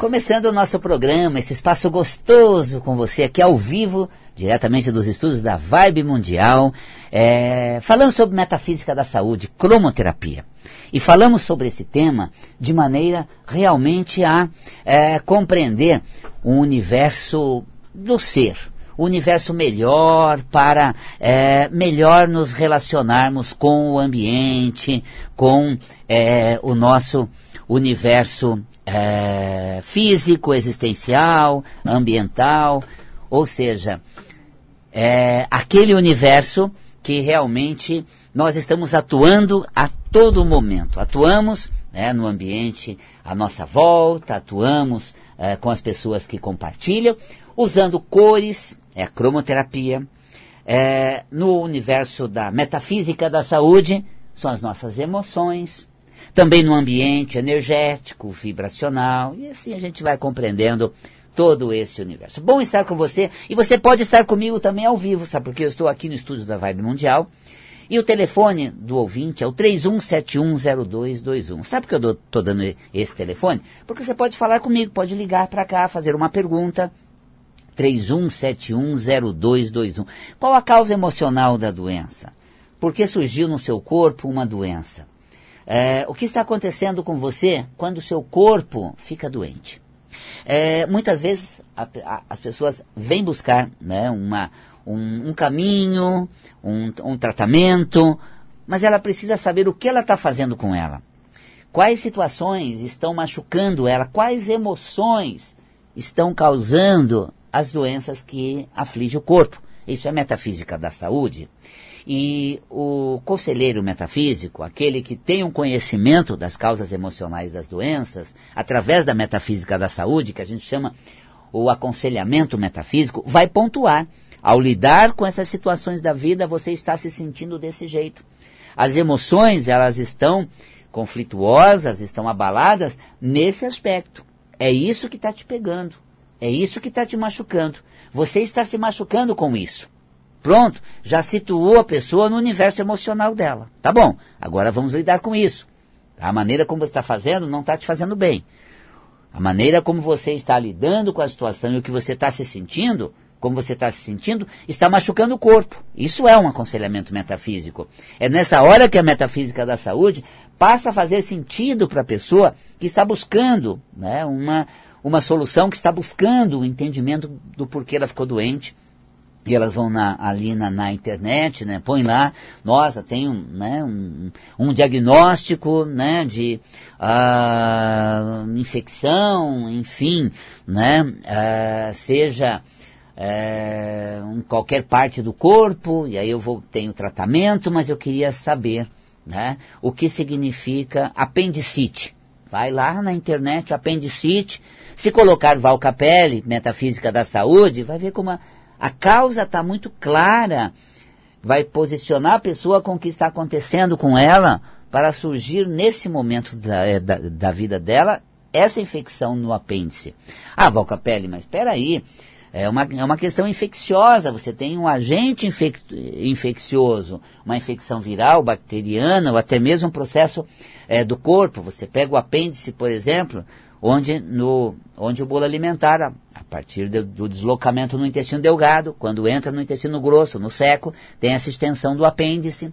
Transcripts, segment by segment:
Começando o nosso programa, esse espaço gostoso com você aqui ao vivo, diretamente dos estudos da Vibe Mundial, é, falando sobre metafísica da saúde, cromoterapia. E falamos sobre esse tema de maneira realmente a é, compreender o universo do ser, o universo melhor para é, melhor nos relacionarmos com o ambiente, com é, o nosso universo é, físico, existencial, ambiental, ou seja, é, aquele universo que realmente nós estamos atuando a todo momento. Atuamos né, no ambiente à nossa volta, atuamos é, com as pessoas que compartilham, usando cores, é a cromoterapia. É, no universo da metafísica da saúde, são as nossas emoções, também no ambiente energético, vibracional, e assim a gente vai compreendendo todo esse universo. Bom estar com você, e você pode estar comigo também ao vivo, sabe? Porque eu estou aqui no estúdio da Vibe Mundial, e o telefone do ouvinte é o 31710221. Sabe por que eu estou dando esse telefone? Porque você pode falar comigo, pode ligar para cá, fazer uma pergunta. 31710221. Qual a causa emocional da doença? Por que surgiu no seu corpo uma doença? É, o que está acontecendo com você quando o seu corpo fica doente? É, muitas vezes a, a, as pessoas vêm buscar né, uma, um, um caminho, um, um tratamento, mas ela precisa saber o que ela está fazendo com ela. Quais situações estão machucando ela, quais emoções estão causando as doenças que afligem o corpo. Isso é metafísica da saúde. E o conselheiro metafísico, aquele que tem um conhecimento das causas emocionais das doenças, através da metafísica da saúde, que a gente chama o aconselhamento metafísico, vai pontuar. Ao lidar com essas situações da vida, você está se sentindo desse jeito. As emoções, elas estão conflituosas, estão abaladas nesse aspecto. É isso que está te pegando. É isso que está te machucando. Você está se machucando com isso. Pronto, já situou a pessoa no universo emocional dela. Tá bom, agora vamos lidar com isso. A maneira como você está fazendo não está te fazendo bem. A maneira como você está lidando com a situação e o que você está se sentindo, como você está se sentindo, está machucando o corpo. Isso é um aconselhamento metafísico. É nessa hora que a metafísica da saúde passa a fazer sentido para a pessoa que está buscando né, uma, uma solução, que está buscando o entendimento do porquê ela ficou doente e elas vão na, ali na, na, internet, né, põe lá, nossa, tem um, né, um, um diagnóstico, né, de uh, infecção, enfim, né, uh, seja uh, em qualquer parte do corpo, e aí eu vou, tenho tratamento, mas eu queria saber, né, o que significa apendicite. Vai lá na internet, apendicite, se colocar Val Capelli, Metafísica da Saúde, vai ver como a a causa está muito clara. Vai posicionar a pessoa com o que está acontecendo com ela para surgir nesse momento da, é, da, da vida dela essa infecção no apêndice. Ah, Valcapelli, mas espera aí. É uma, é uma questão infecciosa. Você tem um agente infec, infeccioso, uma infecção viral, bacteriana, ou até mesmo um processo é, do corpo. Você pega o apêndice, por exemplo, onde, no, onde o bolo alimentar, a, partir de, do deslocamento no intestino delgado, quando entra no intestino grosso, no seco, tem essa extensão do apêndice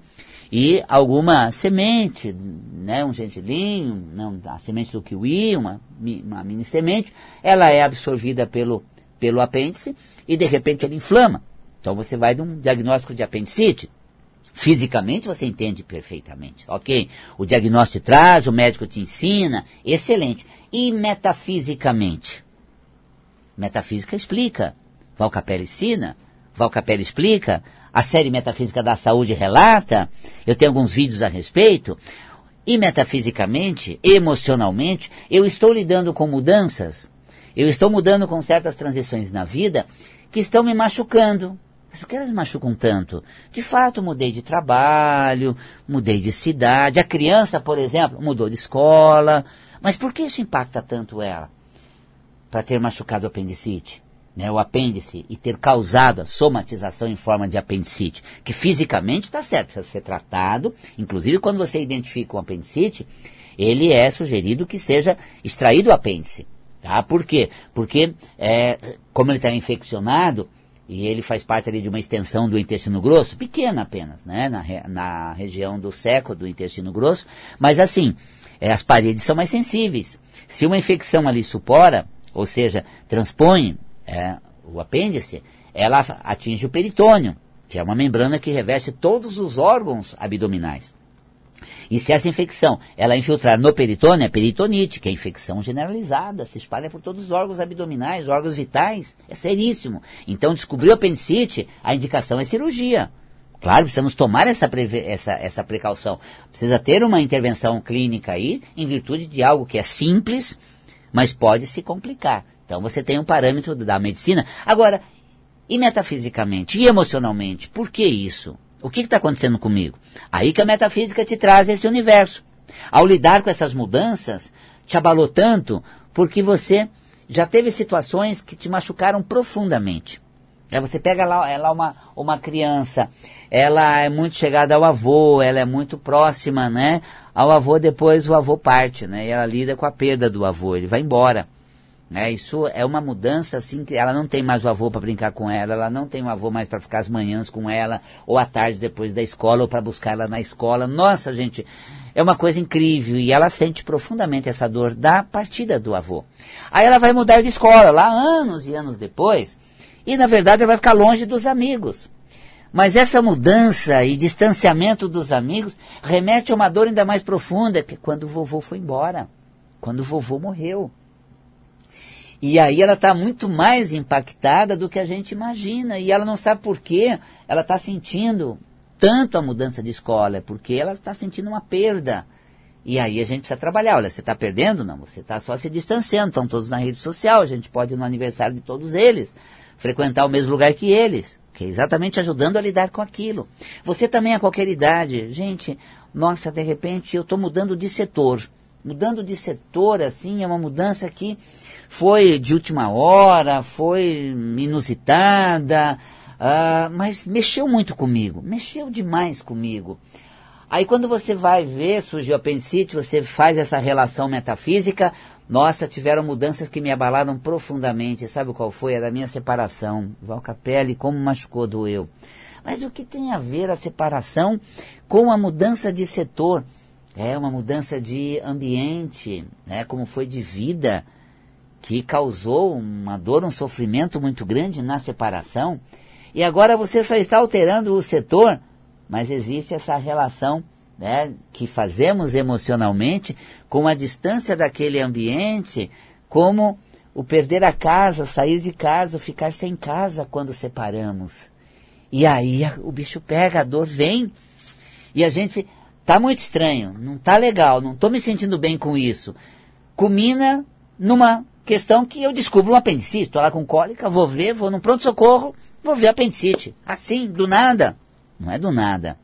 e alguma semente, né, um gengilinho, não, a semente do kiwi, uma, uma mini semente, ela é absorvida pelo, pelo apêndice e de repente ele inflama. Então você vai de um diagnóstico de apendicite. Fisicamente você entende perfeitamente, ok? O diagnóstico traz, o médico te ensina, excelente. E metafisicamente? Metafísica explica. Valcapelli ensina. Valcapelli explica. A série Metafísica da Saúde relata. Eu tenho alguns vídeos a respeito. E metafisicamente, emocionalmente, eu estou lidando com mudanças. Eu estou mudando com certas transições na vida que estão me machucando. Por que elas machucam tanto? De fato, mudei de trabalho, mudei de cidade. A criança, por exemplo, mudou de escola, mas por que isso impacta tanto ela? Para ter machucado o apendicite, né, o apêndice, e ter causado a somatização em forma de apendicite, que fisicamente está certo, precisa ser tratado, inclusive quando você identifica um apendicite, ele é sugerido que seja extraído o apêndice. Tá? Por quê? Porque, é, como ele está infeccionado, e ele faz parte ali de uma extensão do intestino grosso, pequena apenas, né, na, na região do seco do intestino grosso, mas assim, é, as paredes são mais sensíveis. Se uma infecção ali supora, ou seja, transpõe é, o apêndice, ela atinge o peritônio, que é uma membrana que reveste todos os órgãos abdominais. E se essa infecção ela infiltrar no peritônio, é peritonite, que é infecção generalizada, se espalha por todos os órgãos abdominais, órgãos vitais, é seríssimo. Então, descobriu apendicite, a indicação é cirurgia. Claro, precisamos tomar essa, essa, essa precaução. Precisa ter uma intervenção clínica aí, em virtude de algo que é simples, mas pode se complicar. Então você tem um parâmetro da medicina. Agora, e metafisicamente, e emocionalmente, por que isso? O que está acontecendo comigo? Aí que a metafísica te traz esse universo. Ao lidar com essas mudanças, te abalou tanto porque você já teve situações que te machucaram profundamente. É, você pega lá, ela uma, uma criança, ela é muito chegada ao avô, ela é muito próxima, né? Ao avô, depois o avô parte, né? E ela lida com a perda do avô, ele vai embora. Né? Isso é uma mudança assim que ela não tem mais o avô para brincar com ela, ela não tem o avô mais para ficar as manhãs com ela, ou à tarde depois da escola, ou para buscar ela na escola. Nossa, gente, é uma coisa incrível e ela sente profundamente essa dor da partida do avô. Aí ela vai mudar de escola, lá anos e anos depois, e na verdade ela vai ficar longe dos amigos. Mas essa mudança e distanciamento dos amigos remete a uma dor ainda mais profunda, que é quando o vovô foi embora, quando o vovô morreu. E aí ela está muito mais impactada do que a gente imagina. E ela não sabe por que ela está sentindo tanto a mudança de escola, é porque ela está sentindo uma perda. E aí a gente precisa trabalhar. Olha, você está perdendo? Não, você está só se distanciando. Estão todos na rede social, a gente pode ir no aniversário de todos eles, frequentar o mesmo lugar que eles, que é exatamente ajudando a lidar com aquilo. Você também a qualquer idade. Gente, nossa, de repente eu estou mudando de setor. Mudando de setor, assim, é uma mudança que foi de última hora, foi inusitada, uh, mas mexeu muito comigo, mexeu demais comigo. Aí quando você vai ver, surgiu a apendicite, você faz essa relação metafísica, nossa, tiveram mudanças que me abalaram profundamente. Sabe qual foi? A da minha separação. Val Capelli, como machucou, doeu. Mas o que tem a ver a separação com a mudança de setor? É uma mudança de ambiente, né? como foi de vida que causou uma dor, um sofrimento muito grande na separação, e agora você só está alterando o setor, mas existe essa relação né, que fazemos emocionalmente com a distância daquele ambiente, como o perder a casa, sair de casa, ficar sem casa quando separamos. E aí o bicho pega, a dor vem, e a gente tá muito estranho, não tá legal, não estou me sentindo bem com isso. Culmina numa Questão que eu descubro um apendicite, estou lá com cólica, vou ver, vou no pronto-socorro, vou ver apendicite. Assim, do nada. Não é do nada.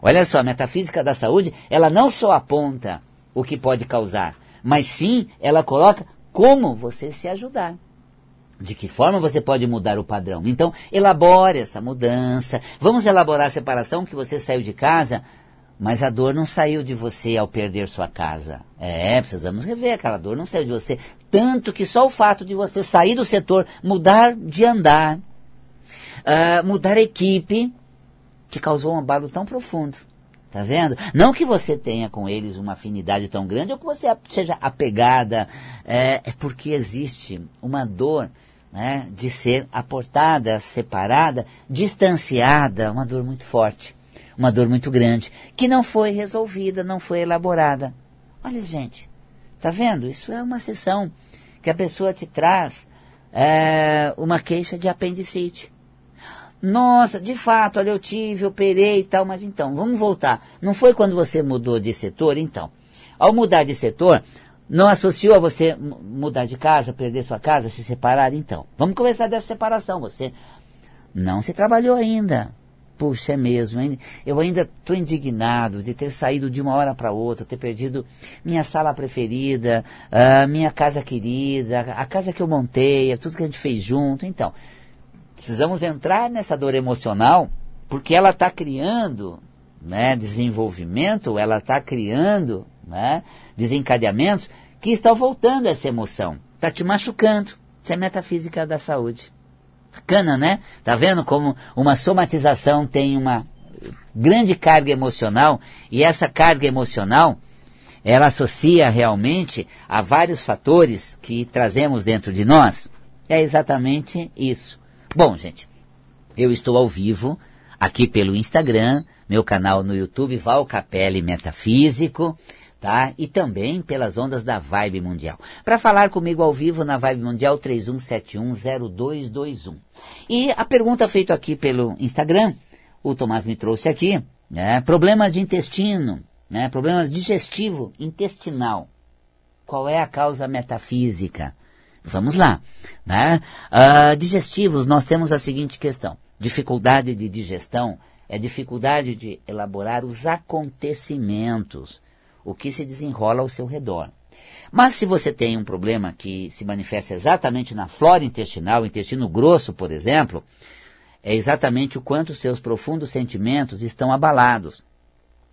Olha só, a metafísica da saúde, ela não só aponta o que pode causar, mas sim ela coloca como você se ajudar. De que forma você pode mudar o padrão? Então, elabore essa mudança. Vamos elaborar a separação que você saiu de casa mas a dor não saiu de você ao perder sua casa. É, precisamos rever, aquela dor não saiu de você. Tanto que só o fato de você sair do setor, mudar de andar, uh, mudar a equipe, te causou um abalo tão profundo. Tá vendo? Não que você tenha com eles uma afinidade tão grande ou que você seja apegada, é, é porque existe uma dor né, de ser aportada, separada, distanciada, uma dor muito forte uma dor muito grande, que não foi resolvida, não foi elaborada. Olha, gente, tá vendo? Isso é uma sessão que a pessoa te traz é, uma queixa de apendicite. Nossa, de fato, olha, eu tive, operei e tal, mas então, vamos voltar. Não foi quando você mudou de setor? Então, ao mudar de setor, não associou a você mudar de casa, perder sua casa, se separar? Então, vamos começar dessa separação. Você não se trabalhou ainda puxa, é mesmo, hein? eu ainda estou indignado de ter saído de uma hora para outra, ter perdido minha sala preferida, uh, minha casa querida, a casa que eu montei, tudo que a gente fez junto. Então, precisamos entrar nessa dor emocional, porque ela está criando né, desenvolvimento, ela está criando né, desencadeamentos que estão voltando essa emoção. Está te machucando. Isso é metafísica da saúde. Bacana, né? Tá vendo como uma somatização tem uma grande carga emocional e essa carga emocional ela associa realmente a vários fatores que trazemos dentro de nós. É exatamente isso. Bom, gente, eu estou ao vivo aqui pelo Instagram, meu canal no YouTube Val Capelli Metafísico, tá? E também pelas ondas da Vibe Mundial. Para falar comigo ao vivo na Vibe Mundial 31710221. E a pergunta feita aqui pelo Instagram, o Tomás me trouxe aqui, né? Problemas de intestino né? Problema digestivo intestinal. Qual é a causa metafísica? Vamos lá. Né? Uh, digestivos, nós temos a seguinte questão. Dificuldade de digestão é dificuldade de elaborar os acontecimentos, o que se desenrola ao seu redor. Mas se você tem um problema que se manifesta exatamente na flora intestinal, intestino grosso, por exemplo, é exatamente o quanto seus profundos sentimentos estão abalados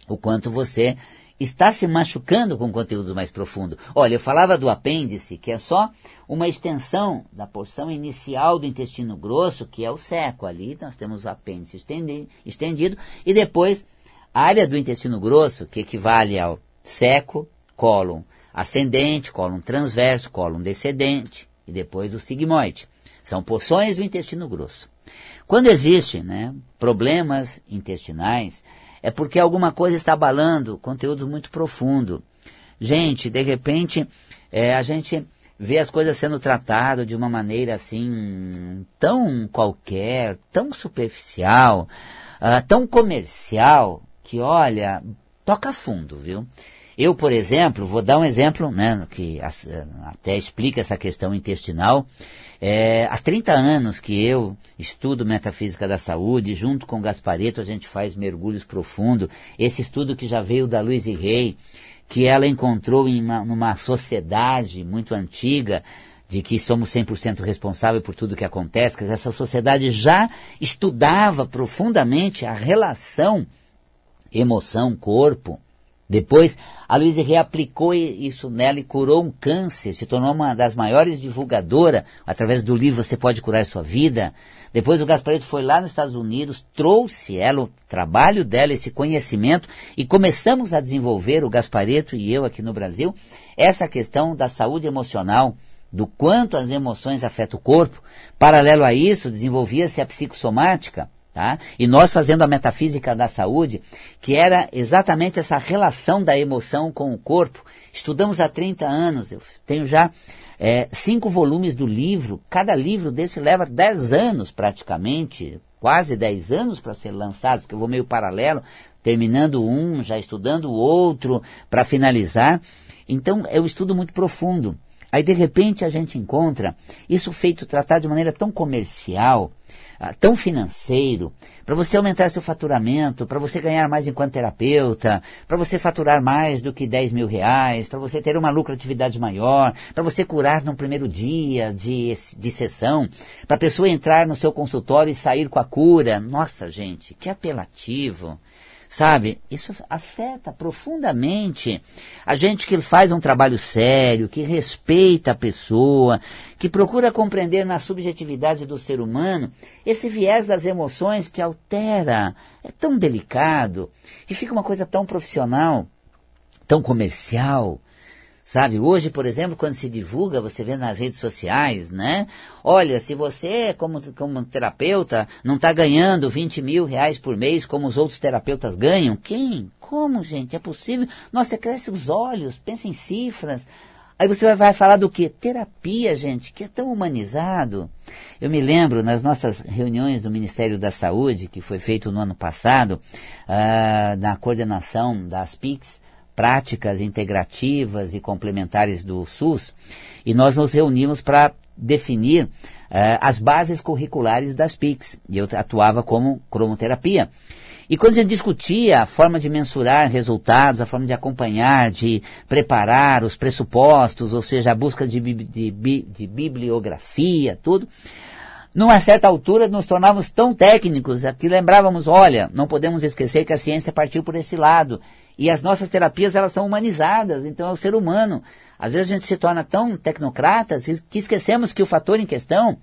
o quanto você está se machucando com conteúdo mais profundo. Olha, eu falava do apêndice, que é só uma extensão da porção inicial do intestino grosso, que é o seco. Ali nós temos o apêndice estendido, e depois a área do intestino grosso, que equivale ao seco, cólon ascendente, cólon transverso, cólon descendente, e depois o sigmoide. São porções do intestino grosso. Quando existem né, problemas intestinais, é porque alguma coisa está abalando conteúdo muito profundo. Gente, de repente, é, a gente vê as coisas sendo tratadas de uma maneira assim, tão qualquer, tão superficial, uh, tão comercial, que olha, toca fundo, viu? Eu, por exemplo, vou dar um exemplo, né, que até explica essa questão intestinal. É, há 30 anos que eu estudo metafísica da saúde, junto com Gaspareto a gente faz mergulhos profundos. Esse estudo que já veio da Louise Rey, que ela encontrou em uma, numa sociedade muito antiga, de que somos 100% responsáveis por tudo que acontece, que essa sociedade já estudava profundamente a relação emoção-corpo, depois, a Luísa reaplicou isso nela e curou um câncer, se tornou uma das maiores divulgadoras. Através do livro Você Pode Curar Sua Vida. Depois o Gaspareto foi lá nos Estados Unidos, trouxe ela, o trabalho dela, esse conhecimento, e começamos a desenvolver, o Gaspareto e eu aqui no Brasil, essa questão da saúde emocional, do quanto as emoções afetam o corpo. Paralelo a isso, desenvolvia-se a psicossomática, Tá? E nós fazendo a metafísica da saúde, que era exatamente essa relação da emoção com o corpo, estudamos há 30 anos, eu tenho já é, cinco volumes do livro, cada livro desse leva 10 anos praticamente, quase 10 anos para ser lançado, que eu vou meio paralelo, terminando um, já estudando o outro, para finalizar. Então é um estudo muito profundo. Aí de repente a gente encontra isso feito tratado de maneira tão comercial, ah, tão financeiro, para você aumentar seu faturamento, para você ganhar mais enquanto terapeuta, para você faturar mais do que 10 mil reais, para você ter uma lucratividade maior, para você curar no primeiro dia de, de sessão, para a pessoa entrar no seu consultório e sair com a cura. Nossa, gente, que apelativo. Sabe? Isso afeta profundamente a gente que faz um trabalho sério, que respeita a pessoa, que procura compreender na subjetividade do ser humano esse viés das emoções que altera. É tão delicado e fica uma coisa tão profissional, tão comercial. Sabe, hoje, por exemplo, quando se divulga, você vê nas redes sociais, né? Olha, se você, como, como terapeuta, não está ganhando 20 mil reais por mês como os outros terapeutas ganham, quem? Como, gente? É possível? Nossa, cresce os olhos, pensa em cifras. Aí você vai, vai falar do que? Terapia, gente, que é tão humanizado. Eu me lembro, nas nossas reuniões do Ministério da Saúde, que foi feito no ano passado, uh, na coordenação das PICs, práticas integrativas e complementares do SUS, e nós nos reunimos para definir uh, as bases curriculares das PICs, e eu atuava como cromoterapia. E quando a gente discutia a forma de mensurar resultados, a forma de acompanhar, de preparar os pressupostos, ou seja, a busca de, de, de, de bibliografia, tudo, numa certa altura nos tornávamos tão técnicos que lembrávamos, olha, não podemos esquecer que a ciência partiu por esse lado. E as nossas terapias, elas são humanizadas, então é o ser humano. Às vezes a gente se torna tão tecnocratas que esquecemos que o fator em questão,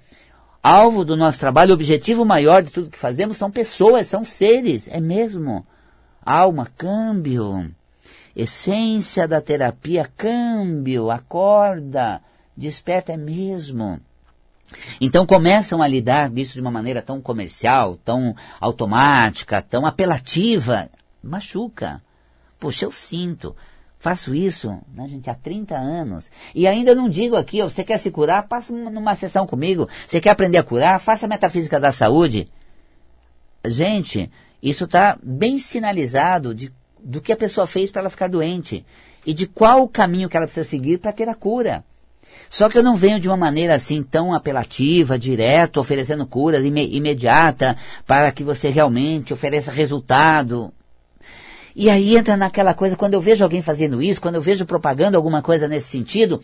alvo do nosso trabalho, objetivo maior de tudo que fazemos são pessoas, são seres, é mesmo. Alma, câmbio. Essência da terapia, câmbio, acorda, desperta, é mesmo. Então começam a lidar disso de uma maneira tão comercial, tão automática, tão apelativa. Machuca. Poxa, eu sinto. Faço isso, né, gente, há 30 anos. E ainda não digo aqui, ó, você quer se curar, passa numa sessão comigo. Você quer aprender a curar, faça a metafísica da saúde. Gente, isso está bem sinalizado de, do que a pessoa fez para ela ficar doente. E de qual o caminho que ela precisa seguir para ter a cura. Só que eu não venho de uma maneira assim tão apelativa, direto, oferecendo cura imediata para que você realmente ofereça resultado. E aí entra naquela coisa, quando eu vejo alguém fazendo isso, quando eu vejo propaganda alguma coisa nesse sentido,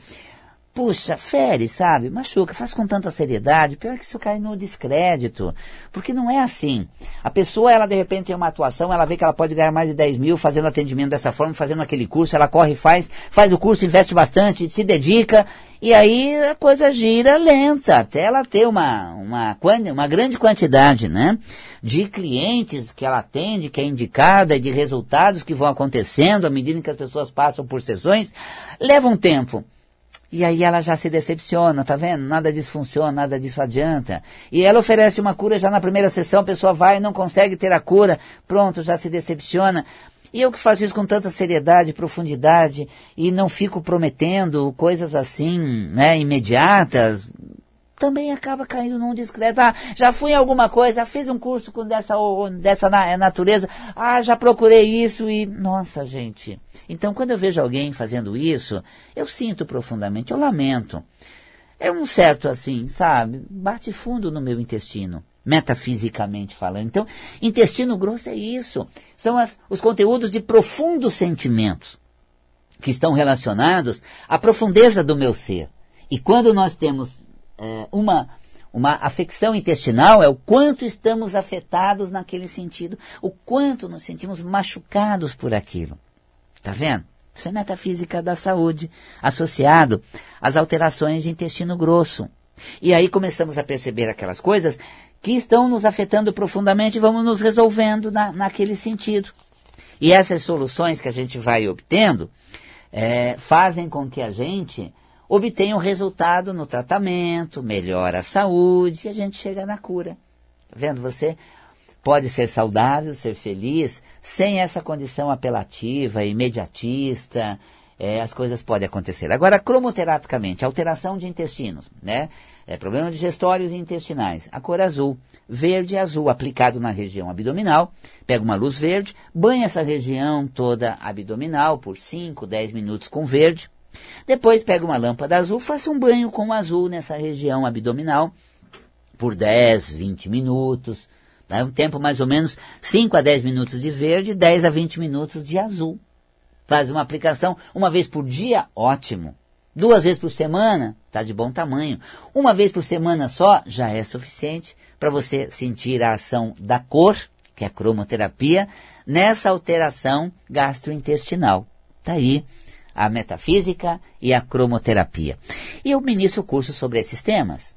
puxa, fere, sabe? Machuca, faz com tanta seriedade. Pior que isso cai no descrédito. Porque não é assim. A pessoa, ela de repente tem uma atuação, ela vê que ela pode ganhar mais de 10 mil fazendo atendimento dessa forma, fazendo aquele curso, ela corre e faz, faz o curso, investe bastante, se dedica, e aí a coisa gira lenta, até ela ter uma, uma, uma grande quantidade, né? De clientes que ela atende, que é indicada, e de resultados que vão acontecendo à medida que as pessoas passam por sessões, leva um tempo. E aí ela já se decepciona, tá vendo? Nada disso funciona, nada disso adianta. E ela oferece uma cura já na primeira sessão, a pessoa vai e não consegue ter a cura, pronto, já se decepciona. E eu que faço isso com tanta seriedade, profundidade, e não fico prometendo coisas assim, né, imediatas, também acaba caindo num discreto. Ah, já fui em alguma coisa, fiz um curso com dessa, dessa natureza, ah, já procurei isso e. Nossa, gente. Então, quando eu vejo alguém fazendo isso, eu sinto profundamente, eu lamento. É um certo assim, sabe? Bate fundo no meu intestino metafisicamente falando. Então, intestino grosso é isso. São as, os conteúdos de profundos sentimentos que estão relacionados à profundeza do meu ser. E quando nós temos é, uma, uma afecção intestinal é o quanto estamos afetados naquele sentido, o quanto nos sentimos machucados por aquilo. Tá vendo? Isso é metafísica da saúde, associado às alterações de intestino grosso. E aí começamos a perceber aquelas coisas que estão nos afetando profundamente e vamos nos resolvendo na, naquele sentido. E essas soluções que a gente vai obtendo é, fazem com que a gente obtém um resultado no tratamento, melhora a saúde e a gente chega na cura. Tá vendo? Você pode ser saudável, ser feliz, sem essa condição apelativa, imediatista, é, as coisas podem acontecer. Agora, cromoterapicamente, alteração de intestinos, né? É, problema digestórios e intestinais. A cor azul, verde e azul, aplicado na região abdominal. Pega uma luz verde, banha essa região toda abdominal por 5, 10 minutos com verde. Depois pega uma lâmpada azul, faça um banho com azul nessa região abdominal por 10, 20 minutos. Tá? Um tempo mais ou menos 5 a 10 minutos de verde, 10 a 20 minutos de azul. Faz uma aplicação uma vez por dia, ótimo. Duas vezes por semana, está de bom tamanho. Uma vez por semana só, já é suficiente para você sentir a ação da cor, que é a cromoterapia, nessa alteração gastrointestinal. Está aí a metafísica e a cromoterapia. E eu ministro curso sobre esses temas.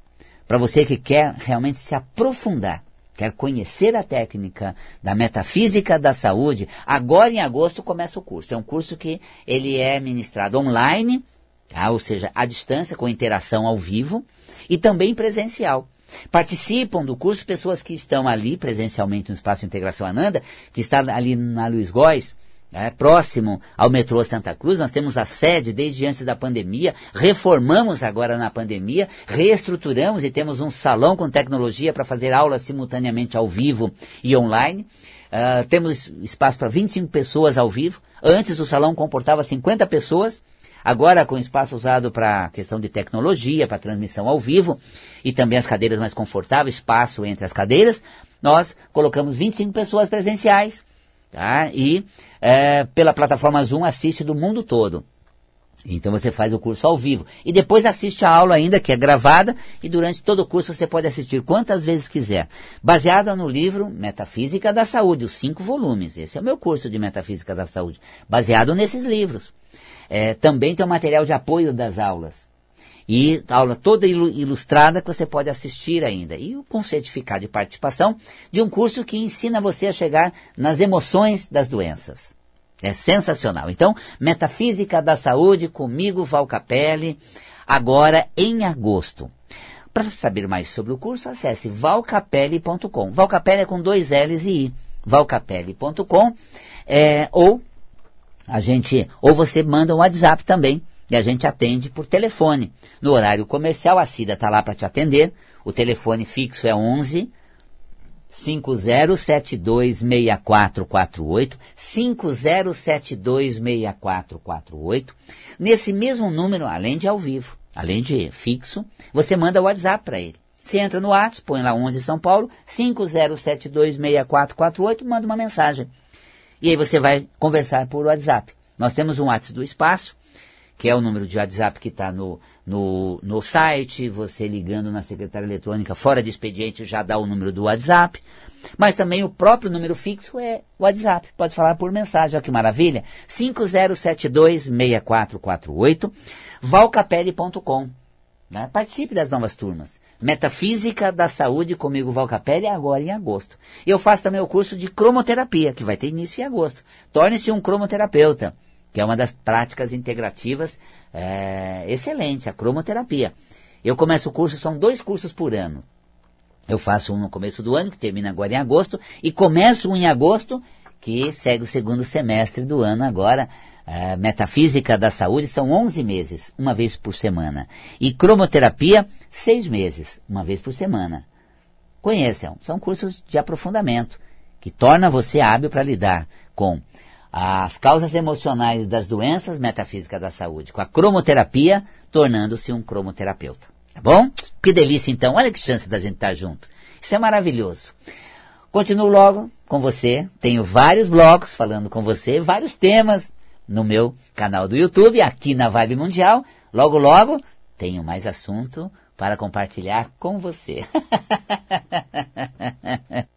Para você que quer realmente se aprofundar, quer conhecer a técnica da metafísica da saúde, agora em agosto começa o curso. É um curso que ele é ministrado online, tá? ou seja, à distância, com interação ao vivo, e também presencial. Participam do curso pessoas que estão ali presencialmente no Espaço Integração Ananda, que está ali na Luiz Góes, é, próximo ao metrô Santa Cruz. Nós temos a sede desde antes da pandemia, reformamos agora na pandemia, reestruturamos e temos um salão com tecnologia para fazer aulas simultaneamente ao vivo e online. Uh, temos espaço para 25 pessoas ao vivo. Antes o salão comportava 50 pessoas. Agora, com espaço usado para questão de tecnologia, para transmissão ao vivo, e também as cadeiras mais confortáveis, espaço entre as cadeiras, nós colocamos 25 pessoas presenciais Tá? E é, pela plataforma Zoom assiste do mundo todo. Então você faz o curso ao vivo. E depois assiste a aula ainda, que é gravada, e durante todo o curso você pode assistir quantas vezes quiser. Baseada no livro Metafísica da Saúde, os cinco volumes. Esse é o meu curso de Metafísica da Saúde. Baseado nesses livros. É, também tem o material de apoio das aulas. E aula toda ilustrada que você pode assistir ainda. E com certificado de participação de um curso que ensina você a chegar nas emoções das doenças. É sensacional. Então, Metafísica da Saúde comigo, Val Capelli, agora em agosto. Para saber mais sobre o curso, acesse valcapelli.com. Valcapelli é com dois L's e I. valcapelli.com é, ou a gente ou você manda um WhatsApp também e a gente atende por telefone. No horário comercial, a Cida está lá para te atender. O telefone fixo é 11 50726448, 50726448. Nesse mesmo número, além de ao vivo, além de fixo, você manda o WhatsApp para ele. Você entra no WhatsApp, põe lá 11 São Paulo, 50726448, manda uma mensagem. E aí você vai conversar por WhatsApp. Nós temos um WhatsApp do espaço, que é o número de WhatsApp que está no, no, no site, você ligando na secretária eletrônica fora de expediente já dá o número do WhatsApp. Mas também o próprio número fixo é WhatsApp. Pode falar por mensagem, olha que maravilha. 5072-6448, valcapelli.com. Né? Participe das novas turmas. Metafísica da Saúde comigo, Valcapelli, agora em agosto. Eu faço também o curso de cromoterapia, que vai ter início em agosto. Torne-se um cromoterapeuta que é uma das práticas integrativas é, excelente, a cromoterapia. Eu começo o curso, são dois cursos por ano. Eu faço um no começo do ano, que termina agora em agosto, e começo um em agosto, que segue o segundo semestre do ano agora. É, Metafísica da Saúde são 11 meses, uma vez por semana. E cromoterapia, seis meses, uma vez por semana. Conheçam, são cursos de aprofundamento, que torna você hábil para lidar com as causas emocionais das doenças metafísicas da saúde, com a cromoterapia, tornando-se um cromoterapeuta. Tá bom? Que delícia então, olha que chance da gente estar junto. Isso é maravilhoso. Continuo logo com você, tenho vários blogs falando com você, vários temas no meu canal do YouTube, aqui na Vibe Mundial. Logo, logo, tenho mais assunto para compartilhar com você.